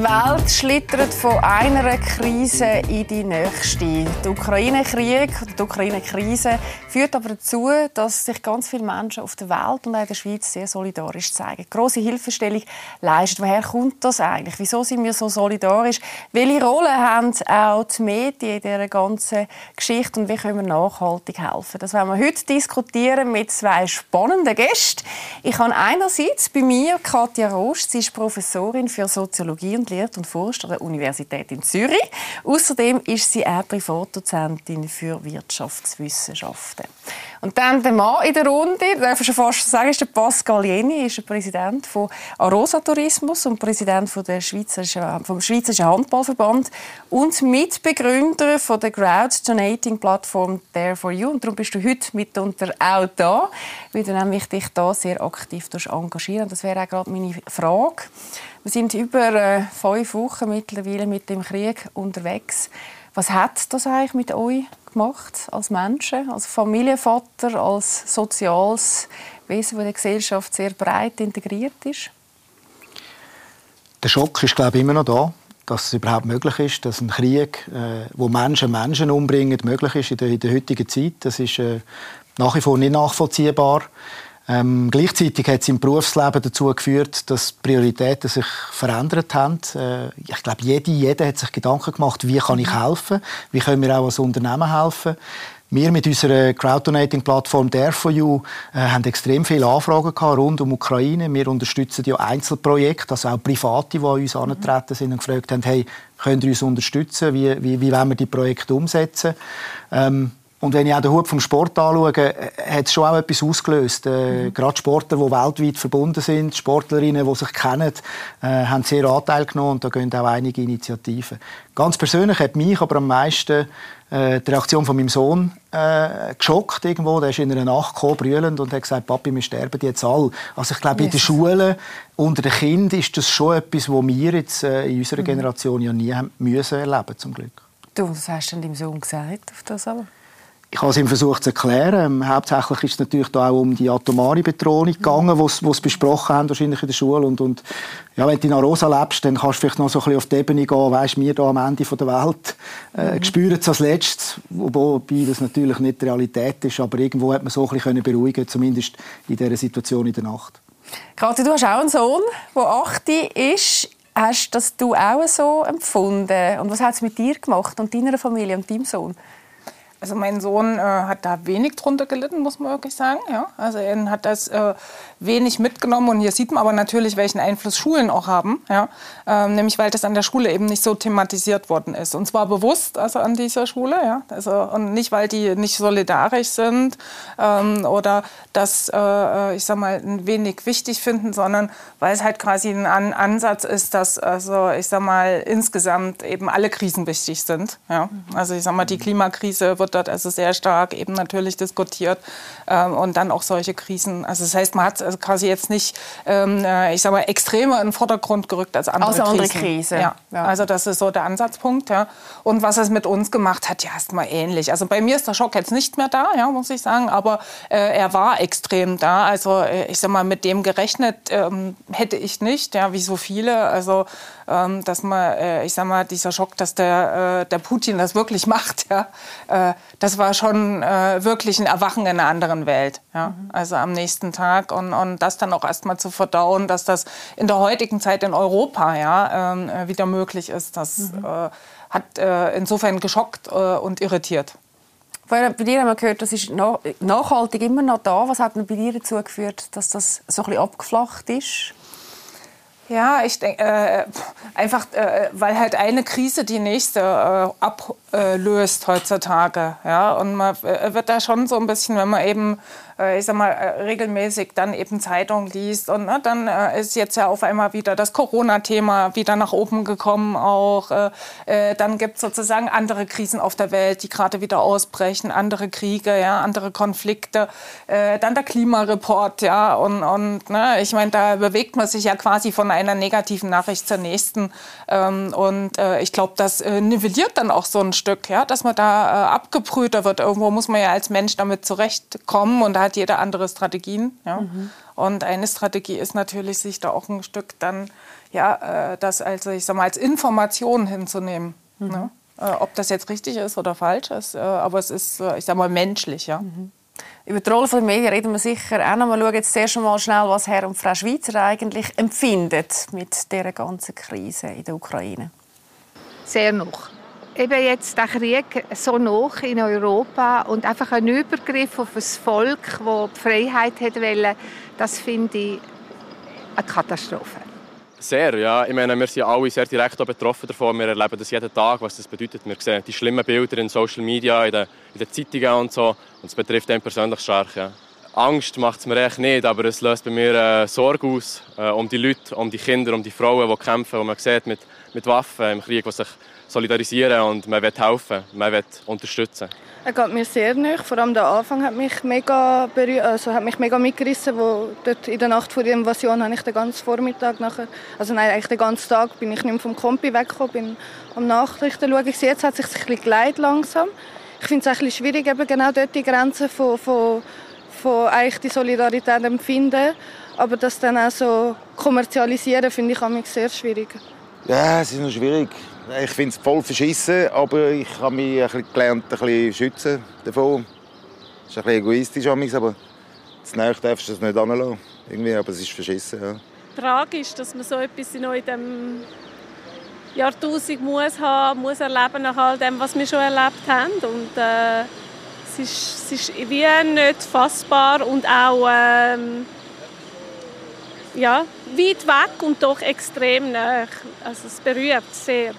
Die Welt schlittert von einer Krise in die nächste. Der Ukraine-Krieg, die Ukraine-Krise führt aber dazu, dass sich ganz viele Menschen auf der Welt und auch in der Schweiz sehr solidarisch zeigen. Große Hilfestellung leistet. Woher kommt das eigentlich? Wieso sind wir so solidarisch? Welche Rolle haben auch die Medien in dieser ganzen Geschichte und wie können wir nachhaltig helfen? Das werden wir heute diskutieren mit zwei spannenden Gästen. Ich habe einerseits bei mir Katja Rost, sie ist Professorin für Soziologie und lehrt und forscht an der Universität in Zürich. Außerdem ist sie auch Privatdozentin für Wirtschaftswissenschaften. Und dann der Mann in der Runde, darf ich schon fast sagen, ist der Pascal Jenny, ist der Präsident von Arosa Tourismus und Präsident von der Schweizerischen, vom Schweizerischen Handballverband und Mitbegründer von der Crowd-Donating-Plattform There for You. Und darum bist du heute mitunter auch da, weil du nämlich dich da sehr aktiv engagieren. Das wäre auch gerade meine Frage. Wir sind über äh, fünf Wochen mittlerweile mit dem Krieg unterwegs. Was hat das eigentlich mit euch gemacht als Menschen, als Familienvater, als soziales Wesen, das in der Gesellschaft sehr breit integriert ist? Der Schock ist glaube ich, immer noch da, dass es überhaupt möglich ist, dass ein Krieg, äh, wo Menschen Menschen umbringen, möglich ist in der, in der heutigen Zeit. Das ist äh, nach wie vor nicht nachvollziehbar. Ähm, gleichzeitig hat es im Berufsleben dazu geführt, dass Prioritäten sich verändert haben. Äh, ich glaube, jede, jeder hat sich Gedanken gemacht, wie kann ich helfen, wie können wir auch als Unternehmen helfen. Wir mit unserer Crowddonating-Plattform Dare for You äh, haben extrem viele Anfragen gehabt rund um Ukraine. Wir unterstützen ja Einzelprojekte, also auch Private, die an uns mhm. angetreten sind und gefragt haben, hey, könnt ihr uns unterstützen? Wie, wie, wie wollen wir die Projekte umsetzen? Ähm, und wenn ich auch den Hut vom Sport anschaue, äh, hat es schon auch etwas ausgelöst. Äh, mhm. Gerade Sportler, die weltweit verbunden sind, Sportlerinnen, die sich kennen, äh, haben sehr Anteil genommen und da gehen auch einige Initiativen. Ganz persönlich hat mich aber am meisten äh, die Reaktion von meinem Sohn äh, geschockt irgendwo. Der ist in einer Nacht gekommen, brüllend und hat gesagt, Papi, wir sterben jetzt alle. Also ich glaube, yes. in der Schule, unter den Kindern, ist das schon etwas, was wir jetzt äh, in unserer mhm. Generation ja nie haben müssen erleben, zum Glück. Du, was hast du deinem Sohn gesagt auf das aber? Ich habe es ihm versucht zu erklären. Ähm, hauptsächlich ist es natürlich da auch um die atomare Bedrohung gegangen, was sie besprochen haben wahrscheinlich in der Schule. Und, und ja, wenn du in Arosa lebst, dann kannst du vielleicht noch so ein bisschen auf die Ebene gehen, weißt, wir hier am Ende der Welt äh, mhm. spüren es als letztes, wobei das natürlich nicht die Realität ist, aber irgendwo hat man so ein bisschen beruhigen zumindest in dieser Situation in der Nacht. Kathi, du hast auch einen Sohn, der 8 ist. Hast das du auch so empfunden? Und was hat es mit dir gemacht und deiner Familie und deinem Sohn? Also mein Sohn äh, hat da wenig drunter gelitten, muss man wirklich sagen. Ja? Also er hat das äh, wenig mitgenommen und hier sieht man aber natürlich, welchen Einfluss Schulen auch haben. Ja? Ähm, nämlich weil das an der Schule eben nicht so thematisiert worden ist. Und zwar bewusst also an dieser Schule. Ja? Also, und nicht, weil die nicht solidarisch sind ähm, oder das, äh, äh ich sag mal, ein wenig wichtig finden, sondern weil es halt quasi ein an Ansatz ist, dass also, ich sag mal, insgesamt eben alle Krisen wichtig sind. Ja? Also ich sag mal, die Klimakrise wird dort also sehr stark eben natürlich diskutiert ähm, und dann auch solche Krisen. Also das heißt, man hat also quasi jetzt nicht, ähm, äh, ich sag mal, extremer in den Vordergrund gerückt als andere Krisen. andere Krise. Ja. ja. Also das ist so der Ansatzpunkt. Ja. Und was es mit uns gemacht hat, ja, ist mal ähnlich. Also bei mir ist der Schock jetzt nicht mehr da, ja, muss ich sagen, aber äh, er war extrem da. Also äh, ich sag mal, mit dem gerechnet ähm, hätte ich nicht, ja, wie so viele. Also ähm, dass man, äh, ich sag mal, dieser Schock, dass der, äh, der Putin das wirklich macht, ja, äh, das war schon äh, wirklich ein Erwachen in einer anderen Welt. Ja? Mhm. Also am nächsten Tag und, und das dann auch erstmal zu verdauen, dass das in der heutigen Zeit in Europa ja, ähm, äh, wieder möglich ist, das mhm. äh, hat äh, insofern geschockt äh, und irritiert. Bei dir haben wir gehört, das ist nachhaltig immer noch da. Was hat denn bei dir dazu geführt, dass das so ein bisschen abgeflacht ist? Ja, ich denke, äh, einfach, äh, weil halt eine Krise die nächste äh, ablöst heutzutage. Ja? Und man äh, wird da schon so ein bisschen, wenn man eben ich sag mal, äh, regelmäßig dann eben Zeitung liest. Und ne, dann äh, ist jetzt ja auf einmal wieder das Corona-Thema wieder nach oben gekommen auch. Äh, dann gibt es sozusagen andere Krisen auf der Welt, die gerade wieder ausbrechen, andere Kriege, ja, andere Konflikte. Äh, dann der Klimareport, ja. Und, und ne, ich meine, da bewegt man sich ja quasi von einer negativen Nachricht zur nächsten. Ähm, und äh, ich glaube, das nivelliert dann auch so ein Stück, ja, dass man da abgebrühter wird. Irgendwo muss man ja als Mensch damit zurechtkommen und da hat jeder andere Strategien. Ja. Mhm. Und eine Strategie ist natürlich, sich da auch ein Stück dann, ja, äh, das als, ich sag mal, als Information hinzunehmen. Mhm. Ne? Äh, ob das jetzt richtig ist oder falsch ist, äh, aber es ist, ich sag mal, menschlich. Ja. Mhm. Über die Rolle der Medien reden wir sicher auch noch mal. Schauen jetzt zuerst mal schnell, was Herr und Frau Schweizer eigentlich empfinden mit dieser ganzen Krise in der Ukraine. Sehr noch eben jetzt der Krieg so noch in Europa und einfach ein Übergriff auf ein Volk, das die Freiheit hat wollen, das finde ich eine Katastrophe. Sehr, ja. Ich meine, wir sind alle sehr direkt betroffen davon. Wir erleben das jeden Tag, was das bedeutet. Wir sehen die schlimmen Bilder in Social Media, in den, in den Zeitungen und so. Und es betrifft einen persönlich stark. Ja. Angst macht es mir echt nicht, aber es löst bei mir äh, Sorge aus äh, um die Leute, um die Kinder, um die Frauen, die kämpfen, die man sieht mit, mit Waffen im Krieg, die sich solidarisieren und man will helfen, man will unterstützen. Er geht mir sehr nahe. Vor allem der Anfang hat mich mega also hat mich mega mitgerissen, wo dort in der Nacht vor der Invasion habe ich den ganzen Vormittag nachher, also nein, eigentlich den ganzen Tag bin ich nicht mehr vom Kompi weggekommen, bin am Nachrichten schauen. Jetzt hat sich ein bisschen geleitet langsam. Ich finde es ein bisschen schwierig, eben genau dort die Grenzen von, von, von eigentlich die Solidarität empfinden, aber das dann auch so kommerzialisieren, finde ich sehr schwierig. Ja, es ist noch schwierig. Ich finde es voll verschissen, aber ich habe mich ein bisschen gelernt, ein bisschen schützen davon. Das ist ein bisschen egoistisch, aber zu nahe darfst du das nicht anlassen. Irgendwie, aber es ist verschissen, ja. Tragisch, dass man so etwas in diesem Jahrtausend muss haben, muss erleben nach all dem, was wir schon erlebt haben. Und äh, es, ist, es ist wie nicht fassbar und auch ähm, ja, weit weg und doch extrem nah. Also es berührt sehr.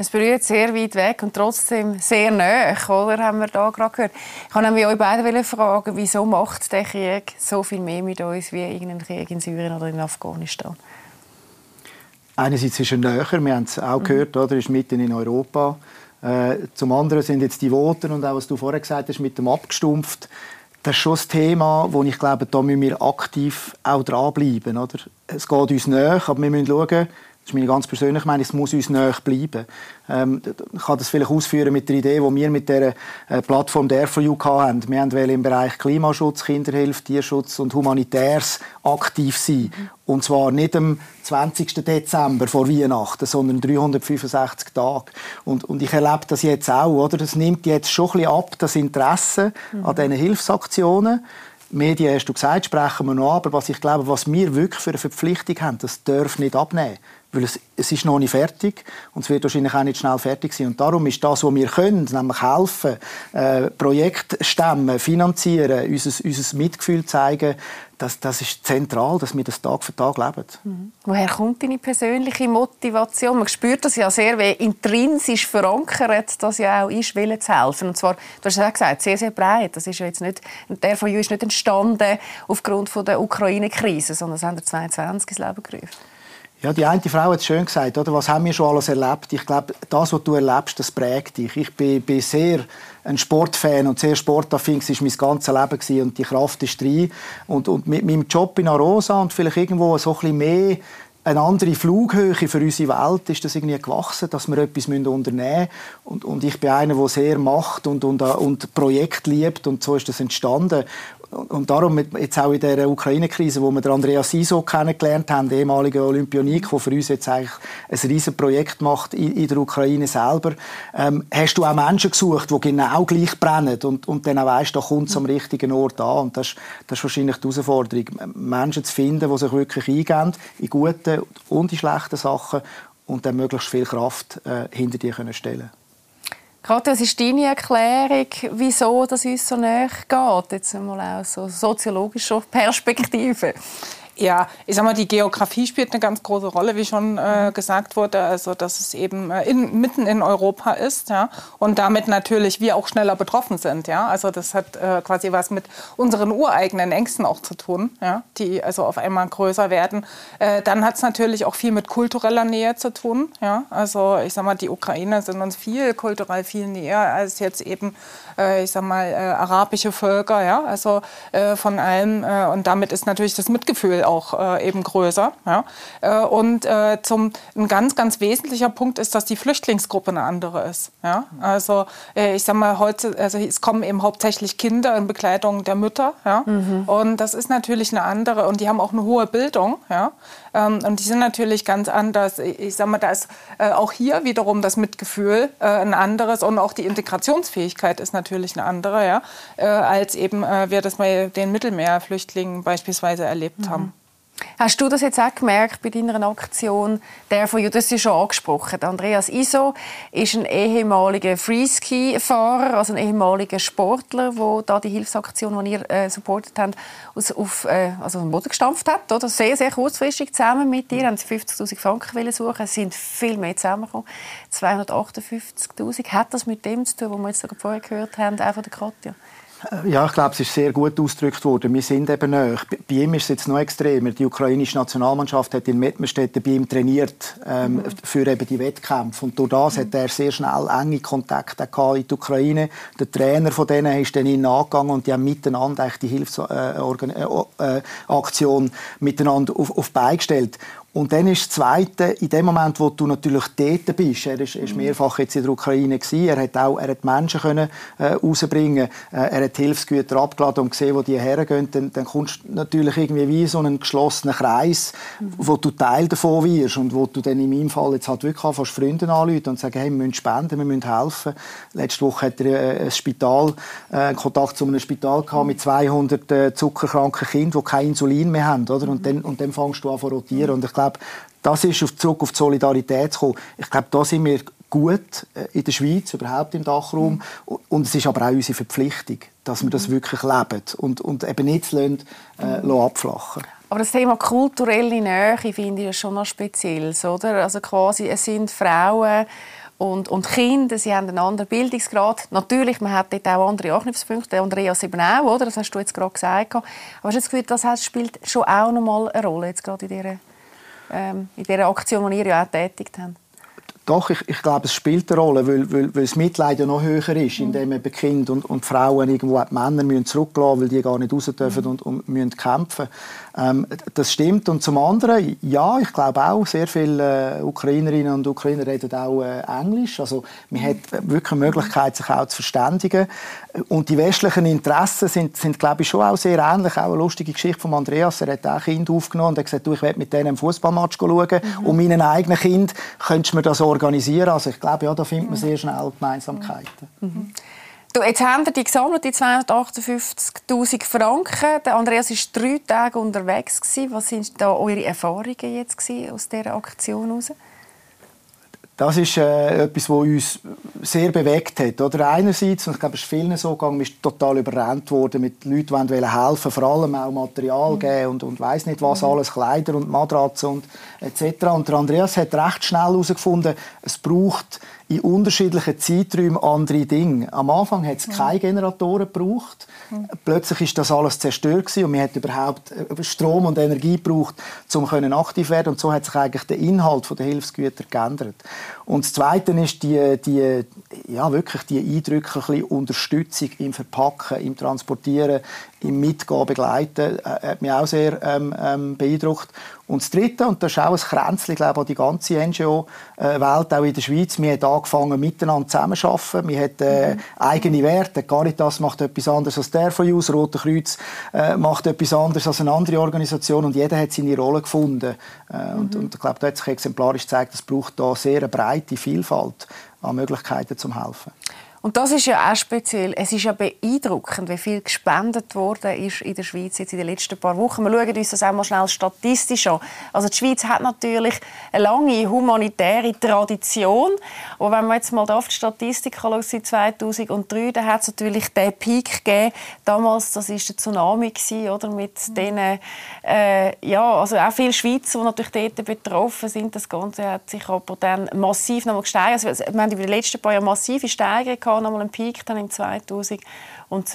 Es berührt sehr weit weg und trotzdem sehr nah, oder? Haben wir da gerade gehört. Ich wollte euch beide fragen, wieso macht der Krieg so viel mehr mit uns wie irgendein Krieg in Syrien oder in Afghanistan? Einerseits ist er näher, wir haben es auch mhm. gehört, oder? er ist mitten in Europa. Äh, zum anderen sind jetzt die Voten und auch was du vorher gesagt hast mit dem abgestumpft. Das ist schon ein Thema, wo ich glaube, da müssen wir aktiv auch dranbleiben. Oder? Es geht uns näher, aber wir müssen schauen, das ist meine ganz persönliche Meinung, es muss uns näher bleiben. Ähm, ich kann das vielleicht ausführen mit der Idee, die wir mit der äh, Plattform der for You hatten. Wir wollen im Bereich Klimaschutz, Kinderhilfe, Tierschutz und Humanitärs aktiv sein. Mhm. Und zwar nicht am 20. Dezember vor Weihnachten, sondern 365 Tage. Und, und ich erlebe das jetzt auch, oder? Das nimmt jetzt schon ein bisschen ab, das Interesse mhm. an diesen Hilfsaktionen. Medien, hast du gesagt, sprechen wir noch, aber was ich glaube, was wir wirklich für eine Verpflichtung haben, das darf nicht abnehmen. Weil es, es ist noch nicht fertig und es wird wahrscheinlich auch nicht schnell fertig sein. Und darum ist das, was wir können, nämlich helfen, äh, Projekte stemmen, finanzieren, unser, unser Mitgefühl zeigen, das, das ist zentral, dass wir das Tag für Tag leben. Mhm. Woher kommt deine persönliche Motivation? Man spürt das ja sehr, wie intrinsisch verankert das ja auch ist, Willen zu helfen. Und zwar, du hast ja gesagt, sehr, sehr breit. Das ist ja jetzt nicht, der von ist nicht entstanden aufgrund von der Ukraine-Krise, sondern es haben 22 ins Leben gerufen. Ja, die eine Frau hat es schön gesagt, oder? Was haben wir schon alles erlebt? Ich glaube, das, was du erlebst, das prägt dich. Ich bin, bin sehr ein Sportfan und sehr sportaffin. Das war mein ganzes Leben gewesen. und die Kraft ist drin. Und, und mit meinem Job in Arosa und vielleicht irgendwo so ein bisschen mehr eine andere Flughöhe für unsere Welt ist das irgendwie gewachsen, dass wir etwas unternehmen müssen. Und, und ich bin einer, der sehr macht und, und, und Projekt liebt und so ist das entstanden. Und darum, jetzt auch in der Ukraine-Krise, wo wir Andrea Siso kennengelernt haben, der ehemalige Olympionik, der für uns jetzt eigentlich ein riesiges Projekt macht in, der Ukraine selber, ähm, hast du auch Menschen gesucht, die genau gleich brennen und, und dann auch weißt, da kommt es am richtigen Ort an. Und das, das ist wahrscheinlich die Herausforderung, Menschen zu finden, die sich wirklich eingehen, in guten und in schlechten Sachen und dann möglichst viel Kraft äh, hinter dir können stellen Katja, was ist deine Erklärung, wieso das uns so näher geht? Jetzt einmal aus so soziologischer Perspektive. Ja, ich sag mal, die Geografie spielt eine ganz große Rolle, wie schon äh, gesagt wurde. Also, dass es eben äh, in, mitten in Europa ist, ja, und damit natürlich wir auch schneller betroffen sind, ja. Also, das hat äh, quasi was mit unseren ureigenen Ängsten auch zu tun, ja, die also auf einmal größer werden. Äh, dann hat es natürlich auch viel mit kultureller Nähe zu tun, ja. Also, ich sag mal, die Ukrainer sind uns viel kulturell viel näher als jetzt eben, äh, ich sag mal, äh, arabische Völker, ja. Also von allem und damit ist natürlich das Mitgefühl auch äh, eben größer. Ja? Äh, und äh, zum, ein ganz, ganz wesentlicher Punkt ist, dass die Flüchtlingsgruppe eine andere ist. Ja? Also äh, ich sage mal, heute, also es kommen eben hauptsächlich Kinder in Begleitung der Mütter. Ja? Mhm. Und das ist natürlich eine andere und die haben auch eine hohe Bildung. Ja? Ähm, und die sind natürlich ganz anders. Ich sage mal, da ist äh, auch hier wiederum das Mitgefühl äh, ein anderes und auch die Integrationsfähigkeit ist natürlich eine andere, ja? als eben wir das bei den Mittelmeerflüchtlingen beispielsweise erlebt mhm. haben. Hast du das jetzt auch gemerkt bei deiner Aktion? Der von, das ist schon angesprochen. Andreas Iso ist ein ehemaliger Freeski-Fahrer, also ein ehemaliger Sportler, der da die Hilfsaktion, die ihr äh, supportet habt, aus, auf, äh, also den Boden gestampft hat. Oder? Sehr, sehr kurzfristig zusammen mit dir. Haben sie 50'000 Franken suchen. Es sind viel mehr zusammengekommen. 258'000. Hat das mit dem zu tun, was wir jetzt vorher gehört haben, auch von der Katja? Äh, ja, ich glaube, es ist sehr gut ausgedrückt worden. Wir sind eben nahe. Bei ihm ist es jetzt noch extremer. Die ukrainische Nationalmannschaft hat in Mettmerstedt bei ihm trainiert ähm, mhm. für eben die Wettkämpfe. Und durch das mhm. hat er sehr schnell enge Kontakte in die Ukraine. Der Trainer von denen ist dann ihn angegangen und die haben miteinander die Hilfsaktion äh, äh, äh miteinander auf, auf beigestellt. Und dann ist das Zweite, in dem Moment, wo du natürlich dort bist, er ist, ist mehrfach jetzt in der Ukraine gewesen, er hat auch er hat Menschen können, äh, rausbringen äh, er hat Hilfsgüter abgeladen und gesehen, wo die hergehen, dann, dann kommst du natürlich irgendwie wie so einen geschlossenen Kreis, mhm. wo du Teil davon wirst und wo du dann in meinem Fall jetzt halt wirklich fast Freunde anrufen und sagen, hey, wir müssen spenden, wir müssen helfen. Letzte Woche hat er äh, ein Spital, äh, Kontakt zu einem Spital gehabt mit 200 äh, zuckerkranken Kindern, die kein Insulin mehr haben, oder? Und dann, und dann fängst du an zu rotieren und ich glaube, das ist auf, zurück auf die Solidarität zu kommen. Ich glaube, da sind wir gut äh, in der Schweiz, überhaupt im Dachraum. Mhm. Und es ist aber auch unsere Verpflichtung, dass wir das mhm. wirklich leben und, und eben nicht lassen, äh, mhm. abflachen aber das Thema kulturelle Nähe finde ich schon noch speziell. Oder? Also quasi, es sind Frauen und, und Kinder, sie haben einen anderen Bildungsgrad. Natürlich, man hat dort auch andere Anknüpfungspunkte, Andreas eben auch, oder? das hast du jetzt gerade gesagt. Aber hast du das Gefühl, das spielt schon auch noch mal eine Rolle, jetzt gerade in dieser ähm, in dieser Aktion, die ihr ja auch tätigt habt? Doch, ich, ich glaube, es spielt eine Rolle, weil, weil, weil das Mitleid ja noch höher ist, indem eben Kinder und, und Frauen irgendwo die Männer müssen zurücklassen weil die gar nicht raus dürfen mhm. und, und müssen kämpfen ähm, Das stimmt. Und zum anderen, ja, ich glaube auch, sehr viele äh, Ukrainerinnen und Ukrainer reden auch äh, Englisch. Also man hat wirklich eine Möglichkeit, sich auch zu verständigen. Und die westlichen Interessen sind, sind glaube ich, schon auch sehr ähnlich. Auch eine lustige Geschichte von Andreas. Er hat auch Kind aufgenommen und hat gesagt, du, ich werde mit denen einen Fußballmatch schauen. Mhm. Und meinen eigenen Kind könntest du mir das organisieren. Also ich glaube, ja, da findet man sehr schnell Gemeinsamkeiten. Mhm. Du, jetzt haben wir die gesammelt, die 258'000 Franken. Der Andreas war drei Tage unterwegs. Was sind da eure Erfahrungen jetzt aus dieser Aktion heraus? Das ist äh, etwas, was uns sehr bewegt hat. Oder? Einerseits, und ich glaube, es ist vielen so gegangen, ist total überrannt worden mit Leuten, die helfen vor allem auch Material mhm. geben und, und weiss nicht was, mhm. alles Kleider und Matratzen und etc. Und der Andreas hat recht schnell herausgefunden, es braucht in unterschiedlichen Zeiträumen andere Dinge. Am Anfang hat es ja. keine Generatoren gebraucht. Ja. Plötzlich ist das alles zerstört gewesen und man hat überhaupt äh, Strom und Energie gebraucht, um aktiv werden Und so hat sich eigentlich der Inhalt der Hilfsgüter geändert. Und das Zweite ist die, die, ja, wirklich die eindrückliche Unterstützung im Verpacken, im Transportieren, im Mitgehen, Begleiten, äh, hat mich auch sehr ähm, ähm, beeindruckt. Und das Dritte, und das ist auch ein Kränzchen, glaube ich, die ganze NGO-Welt, auch in der Schweiz, wir haben angefangen, miteinander zusammenzuarbeiten. Wir haben äh, mhm. eigene Werte. Caritas macht etwas anderes als der von uns, Rote Kreuz äh, macht etwas anderes als eine andere Organisation und jeder hat seine Rolle gefunden. Äh, mhm. und, und, ich glaube, da hat sich exemplarisch gezeigt, es braucht da sehr eine breite Vielfalt an Möglichkeiten zum Helfen. Und das ist ja auch speziell. Es ist ja beeindruckend, wie viel gespendet worden ist in der Schweiz jetzt in den letzten paar Wochen. Wir schauen uns das auch mal schnell statistisch an. Also die Schweiz hat natürlich eine lange humanitäre Tradition. Aber wenn man jetzt mal auf die Statistik schaut, seit 2003, dann hat es natürlich den Peak gegeben. Damals, das war der Tsunami gewesen, oder mit mhm. denen, äh, ja, also auch viele Schweizer, die natürlich dort betroffen sind. Das Ganze hat sich aber dann massiv nochmal gesteigert. Also, wir haben über die letzten paar Jahre massive Steigerungen gehabt, nochmal einen Peak dann im 2020 und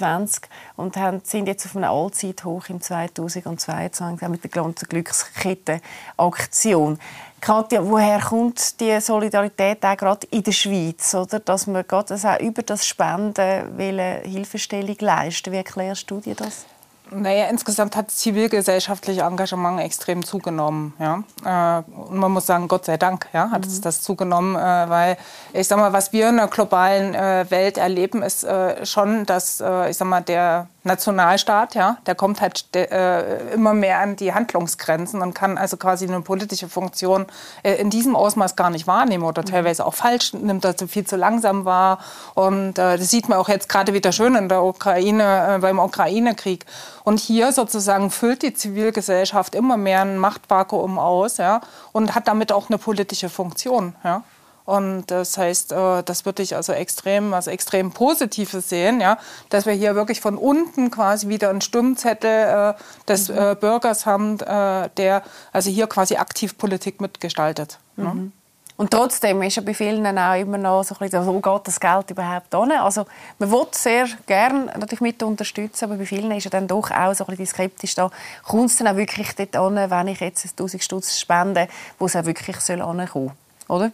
haben, sind jetzt auf einem Allzeithoch im 2022 mit der ganzen Glückskette-Aktion. Katja, woher kommt die Solidarität auch gerade in der Schweiz, oder? dass wir gerade das auch über das Spenden Hilfestellung leisten? Wie erklärst du dir das? Naja, insgesamt hat das zivilgesellschaftliche Engagement extrem zugenommen. Ja? Äh, und man muss sagen, Gott sei Dank ja, hat mhm. das zugenommen, äh, weil ich sag mal, was wir in der globalen äh, Welt erleben, ist schon, dass ich sag mal, der Nationalstaat, ja, der kommt halt äh, immer mehr an die Handlungsgrenzen und kann also quasi eine politische Funktion äh, in diesem Ausmaß gar nicht wahrnehmen oder teilweise auch falsch nimmt, dass er viel zu langsam war. Und äh, das sieht man auch jetzt gerade wieder schön in der Ukraine, äh, beim Ukraine-Krieg. Und hier sozusagen füllt die Zivilgesellschaft immer mehr ein Machtvakuum aus ja, und hat damit auch eine politische Funktion. Ja. Und das heißt, äh, das würde ich also extrem, also extrem Positives sehen, ja, dass wir hier wirklich von unten quasi wieder einen Stimmzettel äh, des mhm. äh, Bürgers haben, äh, der also hier quasi aktiv Politik mitgestaltet. Ne? Mhm. Ne? Und trotzdem ist ja bei vielen auch immer noch so ein bisschen, wo geht das Geld überhaupt hin? Also man will sehr gerne natürlich mit unterstützen, aber bei vielen ist ja dann doch auch so ein bisschen skeptisch da. Kommt es dann auch wirklich dort hin, wenn ich jetzt 1000 Stutz spende, wo es auch wirklich soll soll, oder?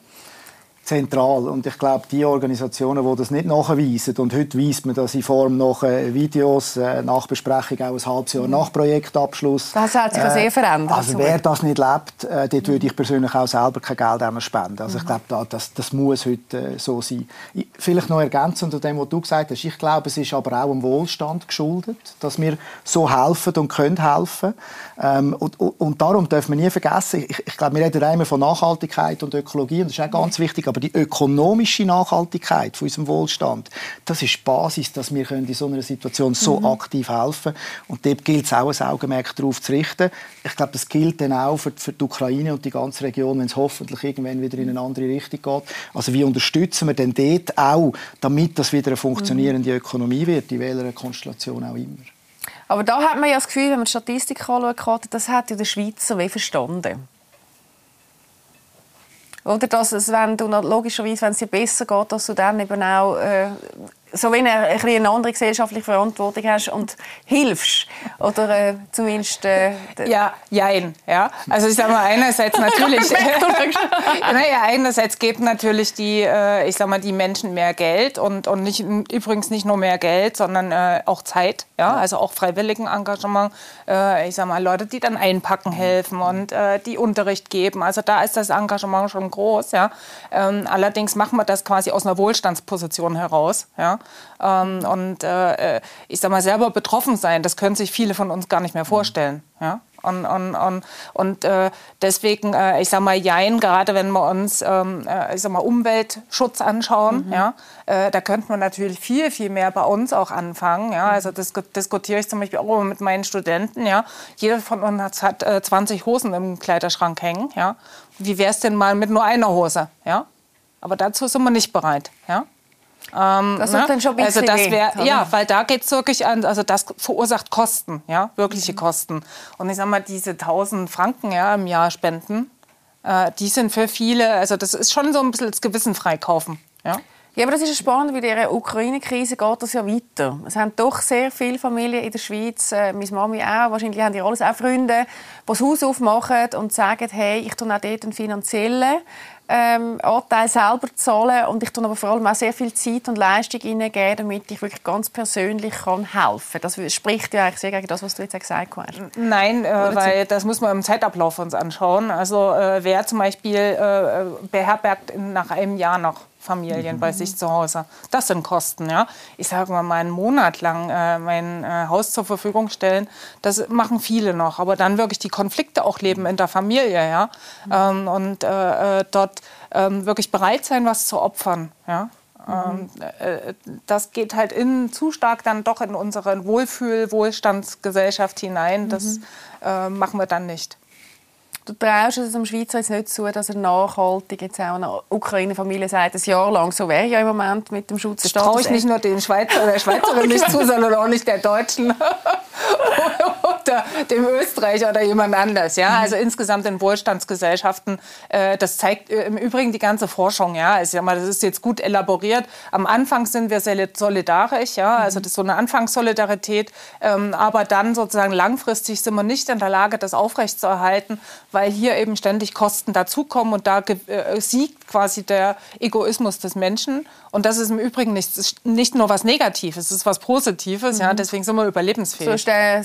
Zentral. Und ich glaube, die Organisationen, die das nicht nachweisen, und heute weist man das in Form nach äh, Videos, äh, Nachbesprechung auch ein halbes Jahr nach Projektabschluss. Das hat sich äh, sehr verändert. Also wer das nicht lebt, äh, dort würde ich persönlich auch selber kein Geld spenden. Also ich glaube, da, das, das muss heute äh, so sein. Ich, vielleicht noch ergänzend zu dem, was du gesagt hast. Ich glaube, es ist aber auch dem Wohlstand geschuldet, dass wir so helfen und können helfen. Ähm, und, und, darum dürfen wir nie vergessen, ich, ich glaube, wir reden immer von Nachhaltigkeit und Ökologie, und das ist auch ganz wichtig, aber die ökonomische Nachhaltigkeit von unserem Wohlstand, das ist die Basis, dass wir in so einer Situation so mhm. aktiv helfen können. Und dort gilt es auch, ein Augenmerk darauf zu richten. Ich glaube, das gilt dann auch für, für die Ukraine und die ganze Region, wenn es hoffentlich irgendwann wieder in eine andere Richtung geht. Also wie unterstützen wir denn dort auch, damit das wieder eine funktionierende mhm. Ökonomie wird, in welcher Konstellation auch immer. Aber da hat man ja das Gefühl, wenn man die Statistik anschaut, das hat ja der Schweizer wie verstanden. Oder dass es, wenn du logischerweise, wenn es dir besser geht, dass du dann eben auch äh, so wenn du ein eine andere gesellschaftliche Verantwortung hast und hilfst. Oder äh, zumindest äh, ja jein ja. Also ich sage mal einerseits natürlich naja einerseits geben natürlich die äh, ich sag mal die Menschen mehr Geld und und nicht übrigens nicht nur mehr Geld sondern äh, auch Zeit ja. Also auch freiwilligen Engagement äh, ich sag mal Leute die dann einpacken helfen und äh, die Unterricht geben. Also da ist das Engagement schon groß ja. Ähm, allerdings machen wir das quasi aus einer Wohlstandsposition heraus ja ähm, und äh, äh, ich sag mal, selber betroffen sein, das können sich viele von uns gar nicht mehr vorstellen. Ja? Und, und, und, und äh, deswegen, äh, ich sag mal, Jein, gerade wenn wir uns ähm, äh, ich sag mal, Umweltschutz anschauen, mhm. ja, äh, da könnte man natürlich viel, viel mehr bei uns auch anfangen. Ja. Also das diskutiere ich zum Beispiel auch mit meinen Studenten. Ja. Jeder von uns hat äh, 20 Hosen im Kleiderschrank hängen. Ja. Wie wäre es denn mal mit nur einer Hose? Ja. Aber dazu sind wir nicht bereit. Ja. Ähm, das ne? dann schon ein also das wär, Ja, weil da geht es wirklich an, also das verursacht Kosten, ja, wirkliche mhm. Kosten. Und ich sage mal, diese 1000 Franken ja, im Jahr Spenden, äh, die sind für viele, also das ist schon so ein bisschen das Gewissen freikaufen. Ja? Ja, aber das ist spannend, weil der Ukraine-Krise geht das ja weiter. Es haben doch sehr viele Familien in der Schweiz, äh, meine Mami auch, wahrscheinlich haben die alles auch Freunde, die das Haus aufmachen und sagen, hey, ich tue auch dort einen finanziellen ähm, Anteil selber zahlen und ich tue aber vor allem auch sehr viel Zeit und Leistung hineingeben, damit ich wirklich ganz persönlich kann helfen kann. Das spricht ja eigentlich sehr gegen das, was du jetzt gesagt hast. Nein, äh, weil das muss man im Zeitablauf uns anschauen. Also äh, wer zum Beispiel äh, beherbergt nach einem Jahr noch Familien mhm. bei sich zu Hause. Das sind Kosten. Ja? Ich sage mal, einen Monat lang äh, mein äh, Haus zur Verfügung stellen, das machen viele noch. Aber dann wirklich die Konflikte auch leben in der Familie. Ja? Mhm. Ähm, und äh, äh dort ähm, wirklich bereit sein, was zu opfern. Ja? Mhm. Ähm, das geht halt in, zu stark dann doch in unsere Wohlfühl-Wohlstandsgesellschaft hinein. Das mhm. äh, machen wir dann nicht. Du traust es dem Schweizer jetzt nicht zu, dass er nachhaltig jetzt auch einer Ukraine-Familie sagt, ein Jahr lang, so wäre ja im Moment mit dem Schutzstatus. Das traue ich nicht nur den Schweizer oder der Schweizerin nicht zu, sondern auch nicht der Deutschen oder dem Österreicher oder jemand anders. Ja? Also insgesamt in Wohlstandsgesellschaften, äh, das zeigt äh, im Übrigen die ganze Forschung. Ja? Also, ja, das ist jetzt gut elaboriert. Am Anfang sind wir solidarisch, ja? also das ist so eine Anfangssolidarität, ähm, aber dann sozusagen langfristig sind wir nicht in der Lage, das aufrechtzuerhalten, weil hier eben ständig Kosten dazukommen und da äh, siegt quasi der Egoismus des Menschen. Und das ist im Übrigen nicht, nicht nur was Negatives, es ist was Positives. Mhm. Ja, deswegen sind wir überlebensfähig. So ist der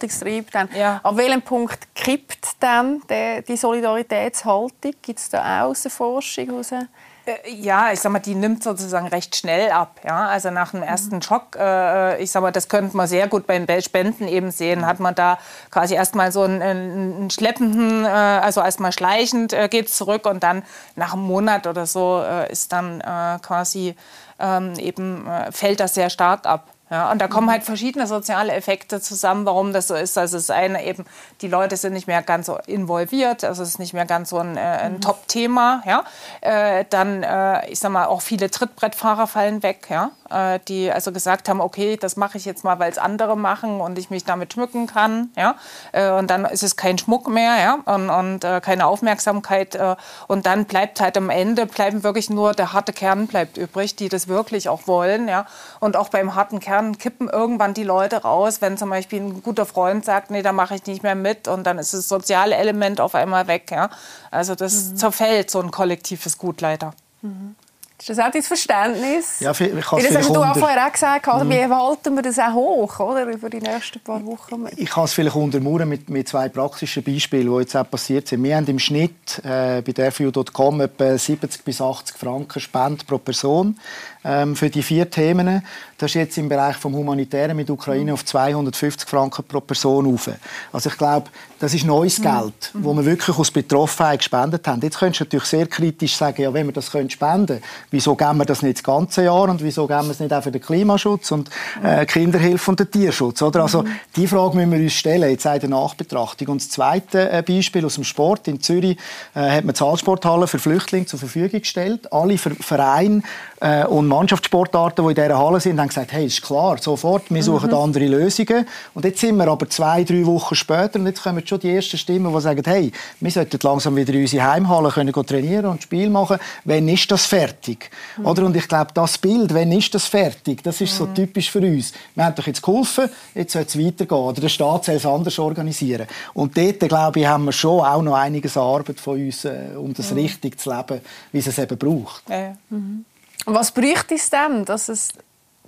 Selbsterhaltungstrieb dann. Ja. Ab welchem Punkt kippt dann die, die Solidaritätshaltung? Gibt es da auch aus der Forschung heraus? Äh, ja, ich sag mal, die nimmt sozusagen recht schnell ab. Ja? Also nach dem ersten mhm. Schock, äh, ich sag mal, das könnte man sehr gut beim Spenden eben sehen, hat man da quasi erstmal so einen, einen schleppenden, äh, also erstmal schleichend äh, geht es zurück und dann nach einem Monat oder so äh, ist dann äh, quasi ähm, eben, fällt das sehr stark ab. Ja, und da kommen halt verschiedene soziale Effekte zusammen, warum das so ist. Also das eine eben, die Leute sind nicht mehr ganz so involviert, also es ist nicht mehr ganz so ein, äh, ein mhm. Top-Thema. Ja. Äh, dann, äh, ich sag mal, auch viele Trittbrettfahrer fallen weg, ja, äh, die also gesagt haben, okay, das mache ich jetzt mal, weil es andere machen und ich mich damit schmücken kann. Ja. Äh, und dann ist es kein Schmuck mehr ja, und, und äh, keine Aufmerksamkeit. und dann bleibt halt am Ende, bleiben wirklich nur, der harte Kern bleibt übrig, die das wirklich auch wollen. Ja. Und auch beim harten Kern dann kippen irgendwann die Leute raus, wenn zum Beispiel ein guter Freund sagt, nee, da mache ich nicht mehr mit und dann ist das soziale Element auf einmal weg. Ja? Also das mhm. zerfällt so ein kollektives Gut leider. Mhm. Ist das auch dein Verständnis? Ja, ich kann es das du vorher auch gesagt, mhm. wie halten wir das auch hoch oder, über die nächsten paar Wochen? Ich kann es vielleicht untermauern mit, mit zwei praktischen Beispielen, die jetzt auch passiert sind. Wir haben im Schnitt äh, bei derview.com etwa 70 bis 80 Franken Spende pro Person ähm, für die vier Themen. Das ist jetzt im Bereich vom Humanitären mit Ukraine auf 250 Franken pro Person auf. Also ich glaube, das ist neues mhm. Geld, mhm. wo wir wirklich aus Betroffenheit gespendet haben. Jetzt könntest du natürlich sehr kritisch sagen, ja, wenn wir das spenden können, wieso geben wir das nicht das ganze Jahr und wieso geben wir es nicht auch für den Klimaschutz und äh, Kinderhilfe und den Tierschutz? Oder? Also die Frage müssen wir uns stellen, jetzt in der Nachbetrachtung. Und das zweite äh, Beispiel aus dem Sport. In Zürich äh, hat man Zahlsporthalle für Flüchtlinge zur Verfügung gestellt. Alle Vereine äh, und Mannschaftssportarten, die in dieser Halle sind, haben gesagt, hey, ist klar, sofort, wir suchen mhm. andere Lösungen. Und jetzt sind wir aber zwei, drei Wochen später und jetzt kommen schon die ersten Stimmen, die sagen, hey, wir sollten langsam wieder in unsere Heimhalle können trainieren und Spiel machen. Wann ist das fertig? Mhm. Oder? Und ich glaube, das Bild, wann ist das fertig, das ist so mhm. typisch für uns. Wir haben doch jetzt geholfen, jetzt soll es weitergehen. Oder der Staat soll es anders organisieren. Und dort, glaube ich, haben wir schon auch noch einiges Arbeit von uns, äh, um das mhm. richtig zu leben, wie es es eben braucht. Ja. Mhm. Was bräuchte es denn, dass es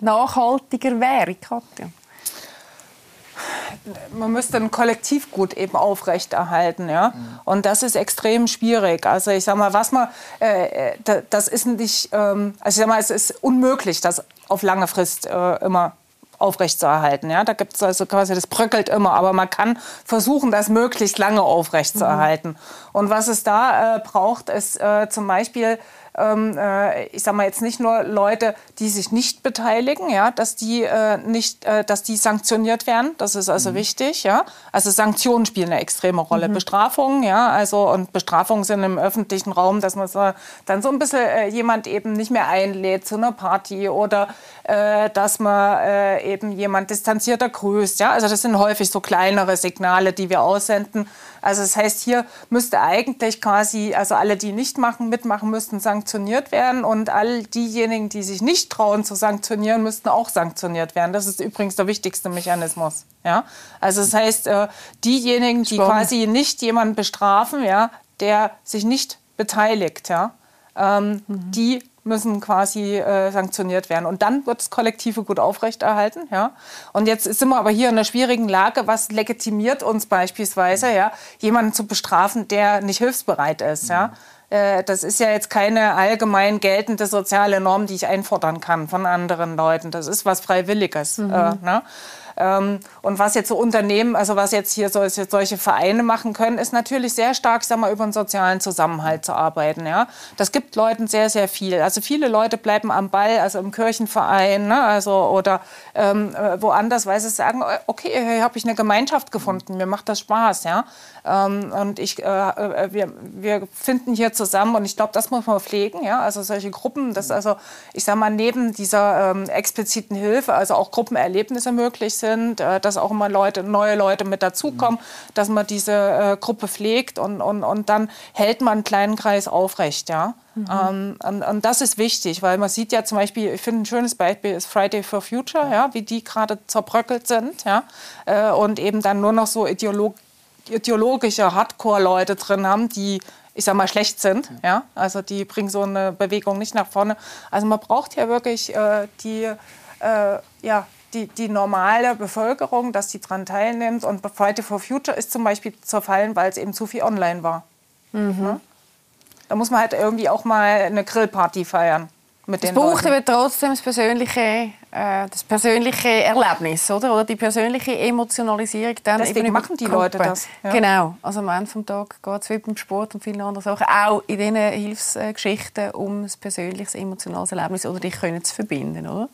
nachhaltiger wäre, Katja? Man müsste ein Kollektivgut eben aufrechterhalten, ja. Mhm. Und das ist extrem schwierig. Also ich sag mal, was man, äh, äh das ist nicht, ähm, also ich sag mal, es ist unmöglich, das auf lange Frist äh, immer aufrechtzuerhalten. Ja, da gibt es also quasi, das bröckelt immer, aber man kann versuchen, das möglichst lange aufrechtzuerhalten. Mhm. Und was es da äh, braucht, ist äh, zum Beispiel ich sage mal jetzt nicht nur Leute, die sich nicht beteiligen, ja, dass die äh, nicht, äh, dass die sanktioniert werden. Das ist also mhm. wichtig, ja. Also Sanktionen spielen eine extreme Rolle. Mhm. Bestrafungen, ja, also und Bestrafungen sind im öffentlichen Raum, dass man so, dann so ein bisschen äh, jemand eben nicht mehr einlädt zu einer Party oder äh, dass man äh, eben jemand distanzierter grüßt, ja. Also das sind häufig so kleinere Signale, die wir aussenden also das heißt, hier müsste eigentlich quasi, also alle, die nicht machen, mitmachen, müssten sanktioniert werden und all diejenigen, die sich nicht trauen zu sanktionieren, müssten auch sanktioniert werden. Das ist übrigens der wichtigste Mechanismus. Ja? Also das heißt, äh, diejenigen, die Spannend. quasi nicht jemanden bestrafen, ja, der sich nicht beteiligt, ja, ähm, mhm. die müssen quasi äh, sanktioniert werden. Und dann wird das Kollektive gut aufrechterhalten. Ja? Und jetzt sind wir aber hier in einer schwierigen Lage. Was legitimiert uns beispielsweise, ja, jemanden zu bestrafen, der nicht hilfsbereit ist? Ja? Äh, das ist ja jetzt keine allgemein geltende soziale Norm, die ich einfordern kann von anderen Leuten. Das ist was Freiwilliges. Mhm. Äh, ne? Ähm, und was jetzt so Unternehmen, also was jetzt hier so, solche Vereine machen können, ist natürlich sehr stark, sag mal, über den sozialen Zusammenhalt zu arbeiten. Ja? Das gibt Leuten sehr, sehr viel. Also viele Leute bleiben am Ball, also im Kirchenverein ne? also, oder ähm, äh, woanders, weil sie sagen, okay, hier habe ich eine Gemeinschaft gefunden, mir macht das Spaß. Ja? Ähm, und ich, äh, äh wir, wir finden hier zusammen und ich glaube, das muss man pflegen. Ja? Also solche Gruppen, das also, ich sage mal, neben dieser ähm, expliziten Hilfe, also auch Gruppenerlebnisse möglich sind, äh, dass auch immer Leute, neue Leute mit dazukommen, mhm. dass man diese äh, Gruppe pflegt und, und, und dann hält man einen kleinen Kreis aufrecht. Ja? Mhm. Ähm, und, und, das ist wichtig, weil man sieht ja zum Beispiel, ich finde ein schönes Beispiel ist Friday for Future, ja, wie die gerade zerbröckelt sind ja, äh, und eben dann nur noch so ideolog ideologische Hardcore-Leute drin haben, die ich sag mal, schlecht sind. Ja. Also die bringen so eine Bewegung nicht nach vorne. Also man braucht ja wirklich äh, die, äh, ja, die, die normale Bevölkerung, dass die daran teilnimmt. Und Friday for Future ist zum Beispiel zerfallen, weil es eben zu viel online war. Mhm. Ja? Da muss man halt irgendwie auch mal eine Grillparty feiern. Mit es braucht aber trotzdem das persönliche, äh, das persönliche Erlebnis, oder? Oder die persönliche Emotionalisierung. Dann Deswegen machen die Leute das. Ja. Genau. Also am Ende des Tages geht es wie beim Sport und vielen anderen Sachen auch in diesen Hilfsgeschichten um ein persönliches, emotionales Erlebnis oder dich können zu verbinden, oder?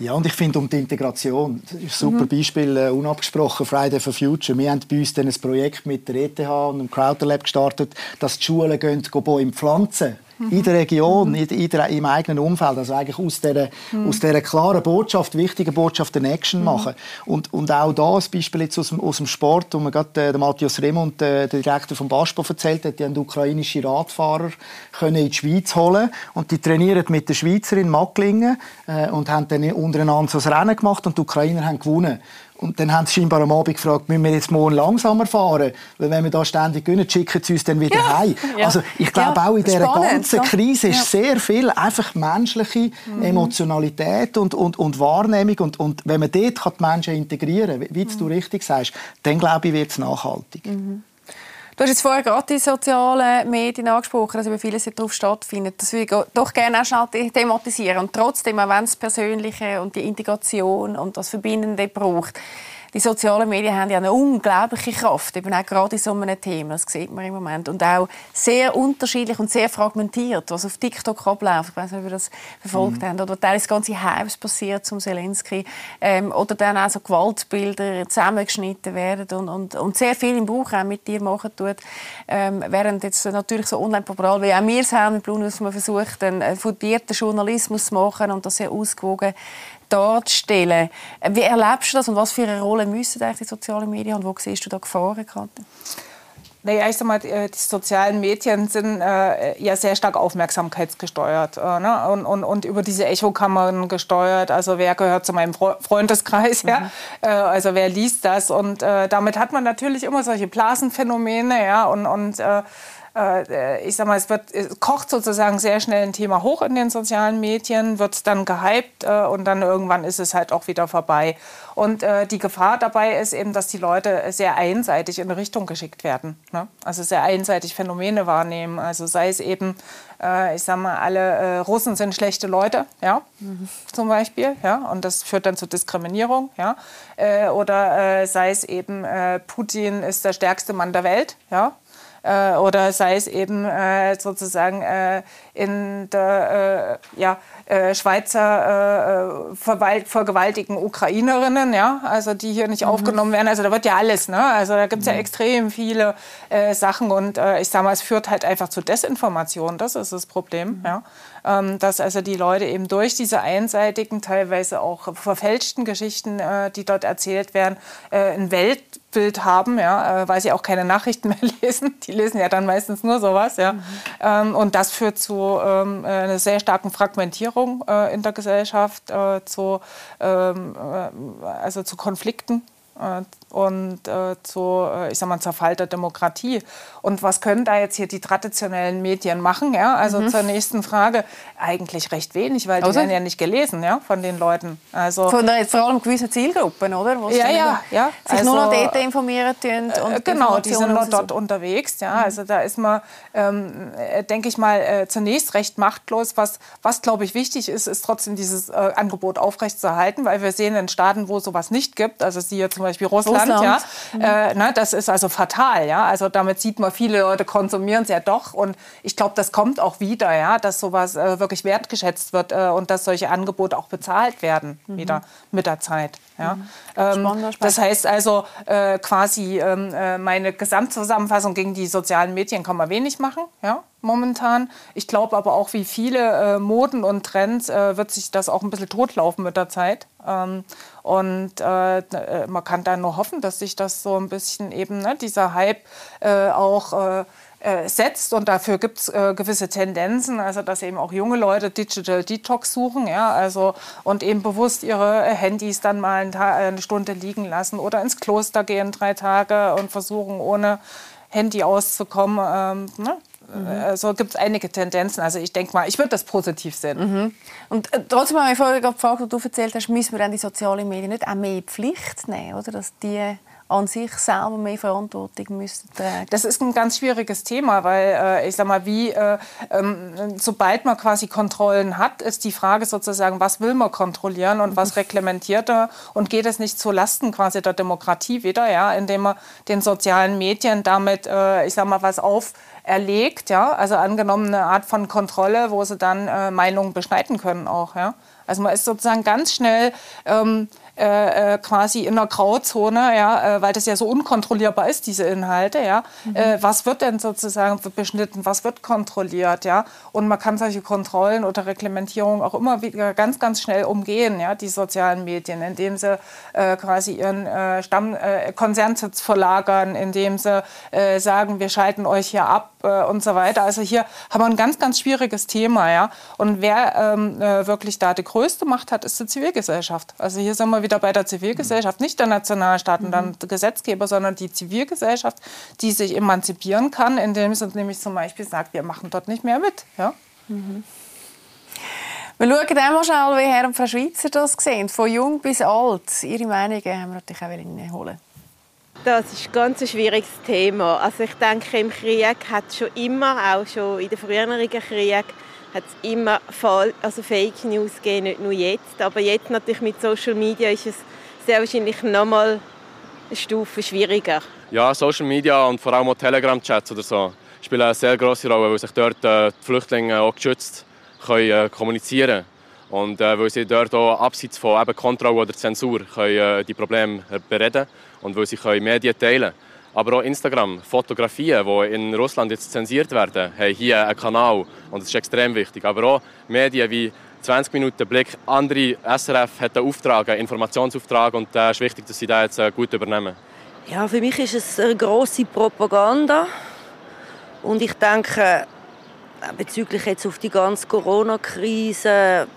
Ja, und ich finde um die Integration, das ist ein super mhm. Beispiel, äh, unabgesprochen, Friday for Future. Wir haben bei uns dann ein Projekt mit der ETH und dem Crowder Lab gestartet, dass die Schulen gehen, gehen Bäume pflanzen in der Region, mhm. in, in der, im eigenen Umfeld. Also eigentlich aus dieser, mhm. aus dieser klaren Botschaft, wichtigen Botschaft, den Action mhm. machen. Und, und auch da ein Beispiel jetzt aus dem, aus dem Sport, wo mir gerade äh, der Matthias Remund, äh, der Direktor von Baspo, erzählt hat, die haben ukrainische Radfahrer können in die Schweiz holen und die trainieren mit der Schweizerin Macklingen äh, und haben dann untereinander so ein Rennen gemacht und die Ukrainer haben gewonnen. Und dann haben sie scheinbar am Abend gefragt, müssen wir jetzt morgen langsamer fahren? Weil wenn wir da ständig gönnen, schicken sie uns dann wieder ja. heim. Ja. Also ich glaube ja. auch in dieser Spannend, ganzen Krise ist sehr viel einfach menschliche mhm. Emotionalität und, und, und Wahrnehmung. Und, und wenn man dort kann die Menschen integrieren kann, wie mhm. du richtig sagst, dann glaube ich, wird es nachhaltig. Mhm. Du hast jetzt vorher gerade die sozialen Medien angesprochen, dass über vieles darauf stattfindet. Das würde ich doch gerne auch schnell thematisieren. Und trotzdem, auch wenn es Persönliche und die Integration und das Verbindende braucht, die sozialen Medien haben ja eine unglaubliche Kraft, eben auch gerade in so einem Thema, das sieht man im Moment. Und auch sehr unterschiedlich und sehr fragmentiert, was auf TikTok abläuft. Ich weiß nicht, ob ihr das verfolgt mhm. habt. Oder teilweise ganze Hypes passiert zum Zelensky. Ähm, oder dann auch so Gewaltbilder zusammengeschnitten werden und, und, und sehr viel im Buch auch mit dir machen tut. Ähm, während jetzt natürlich so online-popular, wie auch wir es haben mit Blue man versucht, einen fundierten Journalismus zu machen und das sehr ausgewogen darzustellen. Wie erlebst du das und was für eine Rolle müssen eigentlich die sozialen Medien und wo siehst du da Gefahren, Katja? Naja, ich sag mal, die, äh, sozialen Medien sind äh, ja sehr stark aufmerksamkeitsgesteuert äh, ne? und, und, und über diese Echokammern gesteuert. Also wer gehört zu meinem Freundeskreis, mhm. ja? Äh, also wer liest das und äh, damit hat man natürlich immer solche Blasenphänomene, ja, und, und äh, ich sag mal, es wird, es kocht sozusagen sehr schnell ein Thema hoch in den sozialen Medien, wird dann gehypt äh, und dann irgendwann ist es halt auch wieder vorbei. Und äh, die Gefahr dabei ist eben, dass die Leute sehr einseitig in eine Richtung geschickt werden. Ne? Also sehr einseitig Phänomene wahrnehmen. Also sei es eben, äh, ich sag mal, alle äh, Russen sind schlechte Leute, ja, mhm. zum Beispiel, ja, und das führt dann zu Diskriminierung, ja, äh, oder sei es eben, Putin ist der stärkste Mann der Welt, ja, äh, oder sei es eben äh, sozusagen äh, in der äh, ja, äh, Schweizer äh, vergewaltigen Ukrainerinnen, ja, also die hier nicht mhm. aufgenommen werden. Also da wird ja alles, ne? Also da gibt es mhm. ja extrem viele Sachen und ich sage mal, es führt halt einfach zu Desinformation. Das ist das Problem, mhm. ja. Ähm, dass also die Leute eben durch diese einseitigen, teilweise auch verfälschten Geschichten, die dort erzählt werden, ein Weltbild haben, ja, weil sie auch keine Nachrichten mehr lesen. Die lesen ja dann meistens nur sowas, ja. Mhm. Und das führt zu ähm, einer sehr starken Fragmentierung äh, in der Gesellschaft, äh, zu, ähm, äh, also zu Konflikten äh, und äh, zu, äh, ich sag mal, Zerfall der Demokratie. Und was können da jetzt hier die traditionellen Medien machen? Ja? Also mhm. zur nächsten Frage, eigentlich recht wenig, weil die also? werden ja nicht gelesen ja, von den Leuten. Also, von der, vor allem gewissen Zielgruppen, oder? Wo ja, ja, ja. Sich also, nur noch dort informieren tun. Und äh, genau, die sind nur dort so. unterwegs. Ja? Mhm. Also da ist man, ähm, äh, denke ich mal, äh, zunächst recht machtlos. Was, was glaube ich, wichtig ist, ist trotzdem dieses äh, Angebot aufrechtzuerhalten, weil wir sehen in Staaten, wo sowas nicht gibt, also siehe zum Beispiel Russland, Russland. ja, mhm. äh, ne, das ist also fatal. Ja? Also damit sieht man, viele Leute konsumieren es ja doch. Und ich glaube, das kommt auch wieder, ja, dass sowas äh, wirklich wertgeschätzt wird äh, und dass solche Angebote auch bezahlt werden mhm. wieder mit der Zeit. Ja. Mhm. Ähm, Das heißt also äh, quasi ähm, äh, meine Gesamtzusammenfassung gegen die sozialen Medien kann man wenig machen, ja, momentan. Ich glaube aber auch, wie viele äh, Moden und Trends äh, wird sich das auch ein bisschen totlaufen mit der Zeit. Ähm, und äh, äh, man kann da nur hoffen, dass sich das so ein bisschen eben, ne, dieser Hype auch äh, setzt und dafür gibt es äh, gewisse Tendenzen, also dass eben auch junge Leute Digital Detox suchen, ja, also und eben bewusst ihre äh, Handys dann mal eine Stunde liegen lassen oder ins Kloster gehen drei Tage und versuchen ohne Handy auszukommen. Ähm, ne? Mhm. Also gibt es einige Tendenzen. Also ich denke mal, ich würde das positiv sehen. Mhm. Und äh, trotzdem habe ich vorher gefragt, was du erzählt hast, müssen wir dann die sozialen Medien nicht auch mehr Pflicht nehmen, oder? Dass die an sich selber mehr Verantwortung müssen tragen? Das ist ein ganz schwieriges Thema, weil äh, ich sag mal, wie äh, ähm, sobald man quasi Kontrollen hat, ist die Frage sozusagen, was will man kontrollieren und was reglementiert er und geht es nicht zu Lasten quasi der Demokratie wieder, ja, indem man den sozialen Medien damit, äh, ich sag mal, was auferlegt, ja, also angenommen eine Art von Kontrolle, wo sie dann äh, Meinungen beschneiden können auch, ja. Also man ist sozusagen ganz schnell ähm, äh, äh, quasi in einer Grauzone, ja, äh, weil das ja so unkontrollierbar ist, diese Inhalte. Ja. Mhm. Äh, was wird denn sozusagen beschnitten, was wird kontrolliert? Ja? Und man kann solche Kontrollen oder Reglementierungen auch immer wieder ganz, ganz schnell umgehen, ja, die sozialen Medien, indem sie äh, quasi ihren äh, Stamm, Konzernsitz verlagern, indem sie sagen, wir schalten euch hier ab und so weiter. Also hier haben wir ein ganz, ganz schwieriges Thema. Ja? Und wer ähm, wirklich da die größte Macht hat, ist die Zivilgesellschaft. Also hier sind wir wieder bei der Zivilgesellschaft, nicht der Nationalstaaten, dann der Gesetzgeber, sondern die Zivilgesellschaft, die sich emanzipieren kann, indem sie nämlich zum Beispiel sagt, wir machen dort nicht mehr mit. Ja? Mhm. Wir schauen einmal schnell, wie Herr und Frau Schweizer das sehen, von jung bis alt. Ihre Meinungen haben wir natürlich auch holen. Das ist ein ganz schwieriges Thema. Also ich denke, im Krieg hat es schon immer, auch schon in den früheren Kriegen, hat immer Fall, also Fake News gegeben, nicht nur jetzt. Aber jetzt natürlich mit Social Media ist es sehr wahrscheinlich noch mal eine Stufe schwieriger. Ja, Social Media und vor allem auch Telegram-Chats oder so spielen eine sehr große Rolle, weil sich dort äh, die Flüchtlinge auch geschützt können, äh, kommunizieren und äh, weil sie dort auch abseits von eben Kontrolle oder Zensur können, äh, die Probleme bereden und weil sie können Medien teilen können. Aber auch Instagram, Fotografien, die in Russland jetzt zensiert werden, haben hier einen Kanal und das ist extrem wichtig. Aber auch Medien wie 20 Minuten Blick, andere SRF hat einen Auftrag, einen Informationsauftrag und es ist wichtig, dass sie das jetzt äh, gut übernehmen. Ja, für mich ist es eine grosse Propaganda und ich denke, äh, bezüglich jetzt auf die ganze Corona-Krise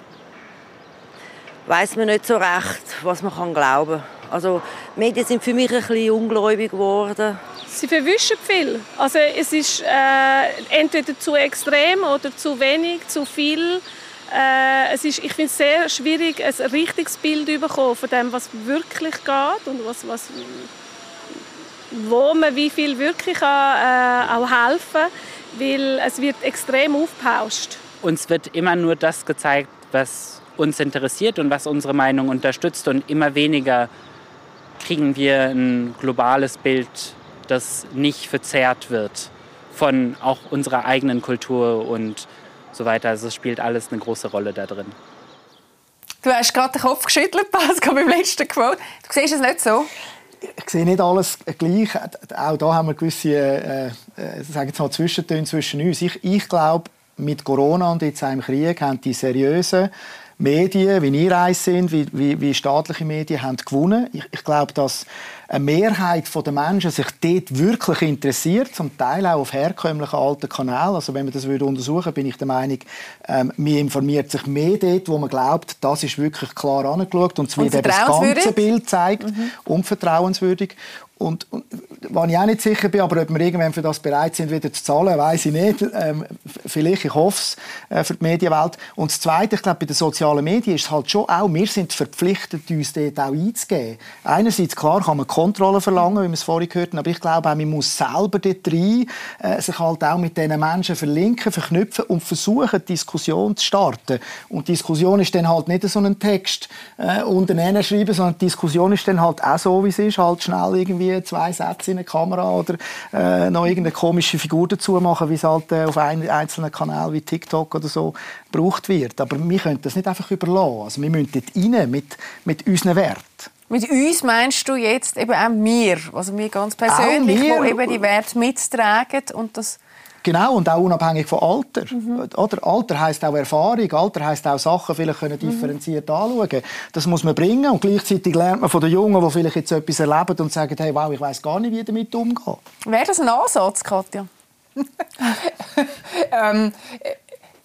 weiß man nicht so recht, was man glauben kann. Also Medien sind für mich ein bisschen ungläubig geworden. Sie verwischen viel. Also es ist äh, entweder zu extrem oder zu wenig, zu viel. Äh, es ist, ich finde es sehr schwierig, ein richtiges Bild zu bekommen von dem, was wirklich geht und was, was, wo man wie viel wirklich kann, äh, auch helfen weil es wird extrem aufgepauscht. Uns wird immer nur das gezeigt, was uns interessiert und was unsere Meinung unterstützt und immer weniger kriegen wir ein globales Bild, das nicht verzerrt wird von auch unserer eigenen Kultur und so weiter. Also es spielt alles eine große Rolle da drin. Du hast gerade den Kopf geschüttelt, Pascal, beim letzten Quote. Du siehst es nicht so? Ich sehe nicht alles gleich. Auch da haben wir gewisse äh, äh, sagen wir mal, Zwischentöne zwischen uns. Ich, ich glaube, mit Corona und jetzt auch im Krieg haben die seriösen Medien, wie ihr eins sind, wie, wie, wie staatliche Medien, haben gewonnen. Ich, ich glaube, dass eine Mehrheit der Menschen sich dort wirklich interessiert, zum Teil auch auf herkömmlichen alten Kanälen. Also wenn man das würde untersuchen, bin ich der Meinung, ähm, man informiert sich mehr dort, wo man glaubt, das ist wirklich klar angeschaut und es wird das ganze Bild zeigt, mhm. unvertrauenswürdig. Und, und wenn ich auch nicht sicher bin, aber ob wir irgendwann für das bereit sind, wieder zu zahlen, weiß ich nicht. Ähm, vielleicht, ich hoffe es äh, für die Medienwelt. Und das Zweite, ich glaube, bei den sozialen Medien ist es halt schon auch, wir sind verpflichtet, uns dort auch einzugeben. Einerseits, klar, kann man Kontrolle verlangen, wie wir es vorhin gehört haben, aber ich glaube auch, man muss selber dort rein, äh, sich halt auch mit diesen Menschen verlinken, verknüpfen und versuchen, Diskussion zu starten. Und Diskussion ist dann halt nicht so ein Text äh, unten schreiben, sondern Diskussion ist dann halt auch so, wie es ist, halt schnell irgendwie irgendwie zwei Sätze in eine Kamera oder äh, noch irgendeine komische Figur dazu machen, wie es halt äh, auf einem einzelnen Kanal wie TikTok oder so gebraucht wird. Aber wir können das nicht einfach überlassen. Also wir müssen dort rein mit, mit unseren Werten. Mit uns meinst du jetzt eben auch wir, also wir ganz persönlich, die eben die Werte mittragen und das Genau, und auch unabhängig von Alter. Mhm. Oder? Alter heisst auch Erfahrung, Alter heisst auch Sachen vielleicht können mhm. differenziert mhm. anschauen. Das muss man bringen und gleichzeitig lernt man von den Jungen, die vielleicht jetzt etwas erleben und sagen, hey, wow, ich weiß gar nicht, wie damit umgehen. Wäre das ein Ansatz, Katja? ähm,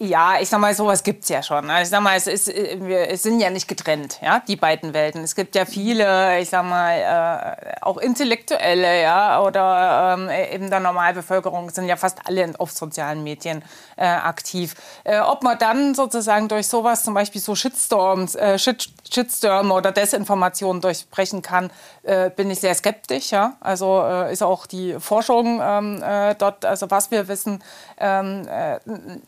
ja, ich sag mal, sowas gibt es ja schon. Also ich sag mal, es, ist, äh, wir es sind ja nicht getrennt, ja, die beiden Welten. Es gibt ja viele, ich sag mal, äh, auch Intellektuelle, ja, oder ähm, eben der Normalbevölkerung sind ja fast alle auf sozialen Medien äh, aktiv. Äh, ob man dann sozusagen durch sowas, zum Beispiel so Shitstorms, äh, Shit, Shitstürme oder Desinformationen durchbrechen kann, äh, bin ich sehr skeptisch. Ja? Also ist auch die Forschung ähm, dort, also was wir wissen, ähm,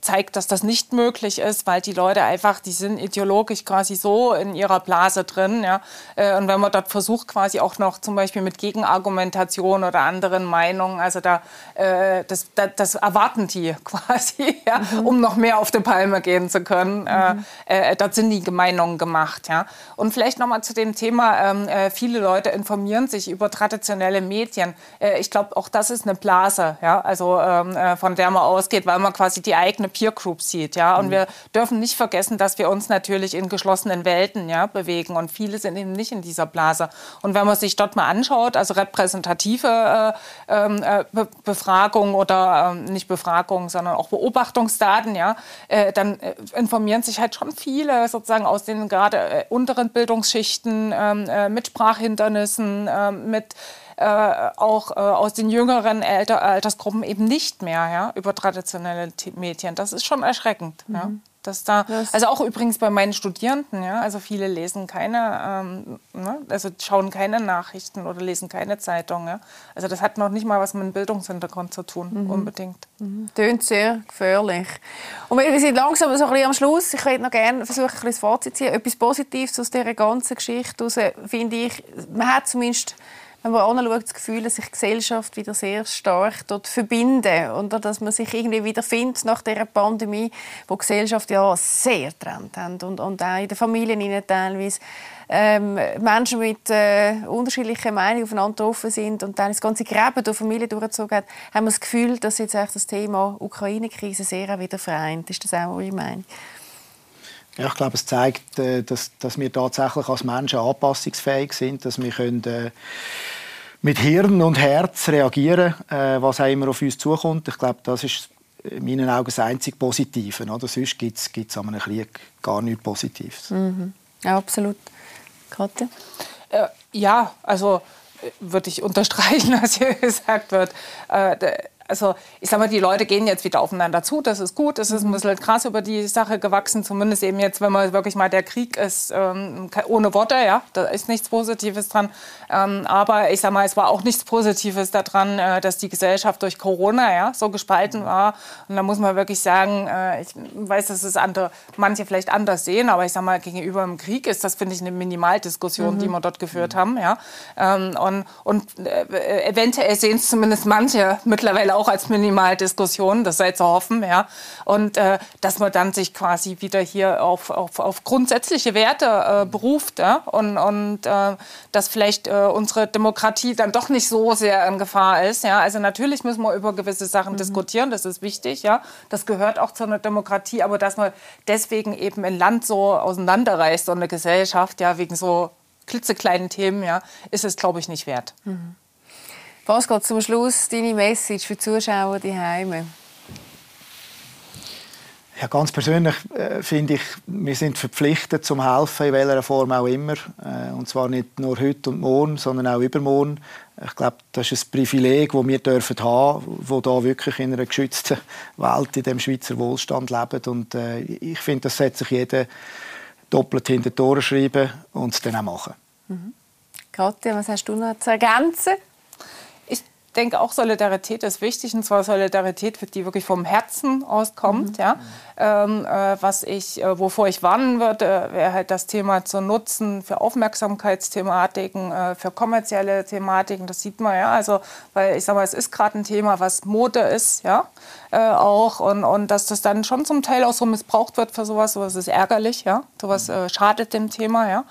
zeigt, dass das nicht möglich ist, weil die Leute einfach, die sind ideologisch quasi so in ihrer Blase drin. Ja? Äh, und wenn man dort versucht, quasi auch noch zum Beispiel mit Gegenargumentation oder anderen Meinungen, also da, äh, das, das, das, erwarten die quasi, ja? Mhm. um noch mehr auf die Palme gehen zu können. Äh, mhm. Äh, dort sind die Meinungen gemacht. Ja? Und vielleicht nochmal zu dem Thema, ähm, äh, viele Leute informieren sich über traditionelle Medien. Äh, ich glaube, auch das ist eine Blase, ja? also ähm, von der man ausgeht, weil man quasi die eigene Peer Group sieht aussieht. Ja? Und mhm. wir dürfen nicht vergessen, dass wir uns natürlich in geschlossenen Welten ja, bewegen und viele sind eben nicht in dieser Blase. Und wenn man sich dort mal anschaut, also repräsentative äh, ähm, äh, Be Befragungen oder äh, nicht Befragungen, sondern auch Beobachtungsdaten, ja, äh, dann äh, informieren sich halt schon viele sozusagen aus den gerade äh, unteren Bildungsschichten ähm, mit Sprachhindernissen, ähm, mit auch äh, aus den jüngeren Alter, Altersgruppen eben nicht mehr ja, über traditionelle Medien. Das ist schon erschreckend. Mhm. Ja. Dass da, also auch übrigens bei meinen Studierenden, ja, also viele lesen keine, ähm, ne, also schauen keine Nachrichten oder lesen keine Zeitung. Ja. Also das hat noch nicht mal was mit dem Bildungshintergrund zu tun, mhm. unbedingt. Mhm. Tönt sehr gefährlich. Und wir sind langsam so ein bisschen am Schluss. Ich würde noch gerne versuchen, ein bisschen das Fazit zu ziehen. Etwas Positives aus dieser ganzen Geschichte heraus, finde ich, man hat zumindest wenn man anschaut, das Gefühl, dass sich Gesellschaft wieder sehr stark dort verbinden und dass man sich irgendwie wieder findet nach dieser Pandemie, wo die Gesellschaft ja sehr getrennt hat und, und auch in den Familien teilweise ähm, Menschen mit äh, unterschiedlichen Meinungen aufeinander getroffen sind und dann das ganze Gräben durch Familie durchgezogen hat, haben wir das Gefühl, dass jetzt das Thema Ukraine-Krise sehr wieder vereint. Ist das auch eure Meinung? Ja, ich glaube, es zeigt, äh, dass, dass wir tatsächlich als Menschen anpassungsfähig sind, dass wir können, äh, mit Hirn und Herz reagieren, äh, was auch immer auf uns zukommt. Ich glaube, das ist in meinen Augen das einzig Positive. Oder? Sonst gibt es an einem Krieg gar nichts Positives. Mhm. Ja, absolut. Katja? Äh, ja, also äh, würde ich unterstreichen, was hier gesagt wird. Äh, also ich sag mal, die Leute gehen jetzt wieder aufeinander zu, das ist gut, es ist ein bisschen krass über die Sache gewachsen, zumindest eben jetzt, wenn man wirklich mal der Krieg ist, ähm, ohne Worte, ja, da ist nichts Positives dran, ähm, aber ich sag mal, es war auch nichts Positives daran, äh, dass die Gesellschaft durch Corona ja, so gespalten war. Und da muss man wirklich sagen, äh, ich weiß, dass es andere, manche vielleicht anders sehen, aber ich sag mal, gegenüber dem Krieg ist das, finde ich, eine Minimaldiskussion, mhm. die wir dort geführt mhm. haben, ja, ähm, und, und äh, eventuell sehen es zumindest manche mittlerweile auch als Minimaldiskussion, das sei zu hoffen, ja. Und äh, dass man dann sich quasi wieder hier auf, auf, auf grundsätzliche Werte äh, beruft ja? und, und äh, dass vielleicht äh, unsere Demokratie dann doch nicht so sehr in Gefahr ist. Ja? Also natürlich müssen wir über gewisse Sachen mhm. diskutieren, das ist wichtig, ja. Das gehört auch zu einer Demokratie, aber dass man deswegen eben ein Land so auseinanderreißt, so eine Gesellschaft, ja, wegen so klitzekleinen Themen, ja, ist es, glaube ich, nicht wert. Mhm. Pascal, zum Schluss deine Message für die Zuschauer die Heime. Ja, ganz persönlich äh, finde ich, wir sind verpflichtet zum helfen, in welcher Form auch immer. Äh, und zwar nicht nur heute und morgen, sondern auch übermorgen. Ich glaube, das ist ein Privileg, das wir dürfen haben, wo da wirklich in einer geschützten Welt in dem Schweizer Wohlstand leben. Und äh, ich finde, das sollte sich jeder doppelt hinter die Tore schreiben und es dann auch machen. Mhm. Katja, was hast du noch zu ergänzen? Denke auch, Solidarität ist wichtig und zwar Solidarität, die wirklich vom Herzen auskommt. Mhm. Ja. Ähm, äh, was ich, äh, wovor ich warnen würde, wäre halt das Thema zu nutzen für Aufmerksamkeitsthematiken, äh, für kommerzielle Thematiken. Das sieht man ja. Also, weil ich sage mal, es ist gerade ein Thema, was Mode ist, ja, äh, auch und, und dass das dann schon zum Teil auch so missbraucht wird für sowas. Sowas ist ärgerlich, ja. Sowas äh, schadet dem Thema, ja.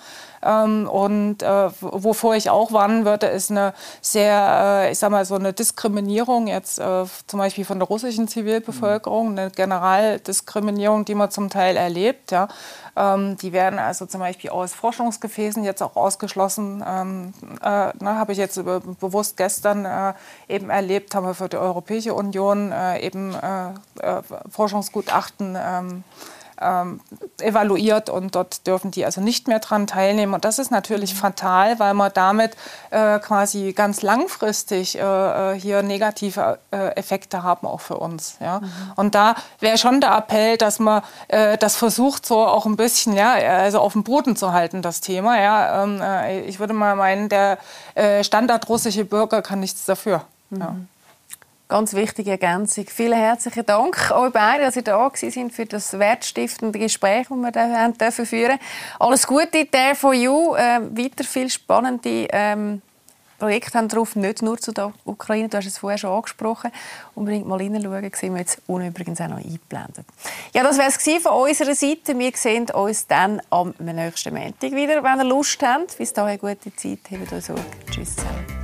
Ähm, und äh, wovor ich auch warnen würde, ist eine sehr, äh, ich sag mal, so eine Diskriminierung jetzt äh, zum Beispiel von der russischen Zivilbevölkerung, eine Generaldiskriminierung, die man zum Teil erlebt. Ja. Ähm, die werden also zum Beispiel aus Forschungsgefäßen jetzt auch ausgeschlossen. Ähm, äh, ne, Habe ich jetzt bewusst gestern äh, eben erlebt, haben wir für die Europäische Union äh, eben äh, Forschungsgutachten ähm, ähm, evaluiert und dort dürfen die also nicht mehr daran teilnehmen. Und das ist natürlich mhm. fatal, weil man damit äh, quasi ganz langfristig äh, äh, hier negative äh, Effekte haben, auch für uns. Ja? Mhm. Und da wäre schon der Appell, dass man äh, das versucht, so auch ein bisschen ja, also auf dem Boden zu halten, das Thema. Ja? Ähm, äh, ich würde mal meinen, der standardrussische Bürger kann nichts dafür. Mhm. Ja. Ganz wichtige Ergänzung. Vielen herzlichen Dank euch beiden, dass ihr da sind für das wertstiftende Gespräch, das wir haben dürfen führen. Alles Gute, Dare for You. Äh, weiter viel spannende ähm, Projekte haben drauf, nicht nur zu der Ukraine. Du hast es vorher schon angesprochen. Unbedingt mal hineinschauen, sehen wir jetzt übrigens auch noch eingeblendet. Ja, das wäre es von unserer Seite. Wir sehen uns dann am nächsten Montag wieder, wenn ihr Lust habt. Bis dahin gute Zeit, habt euch Sorge. Tschüss zusammen.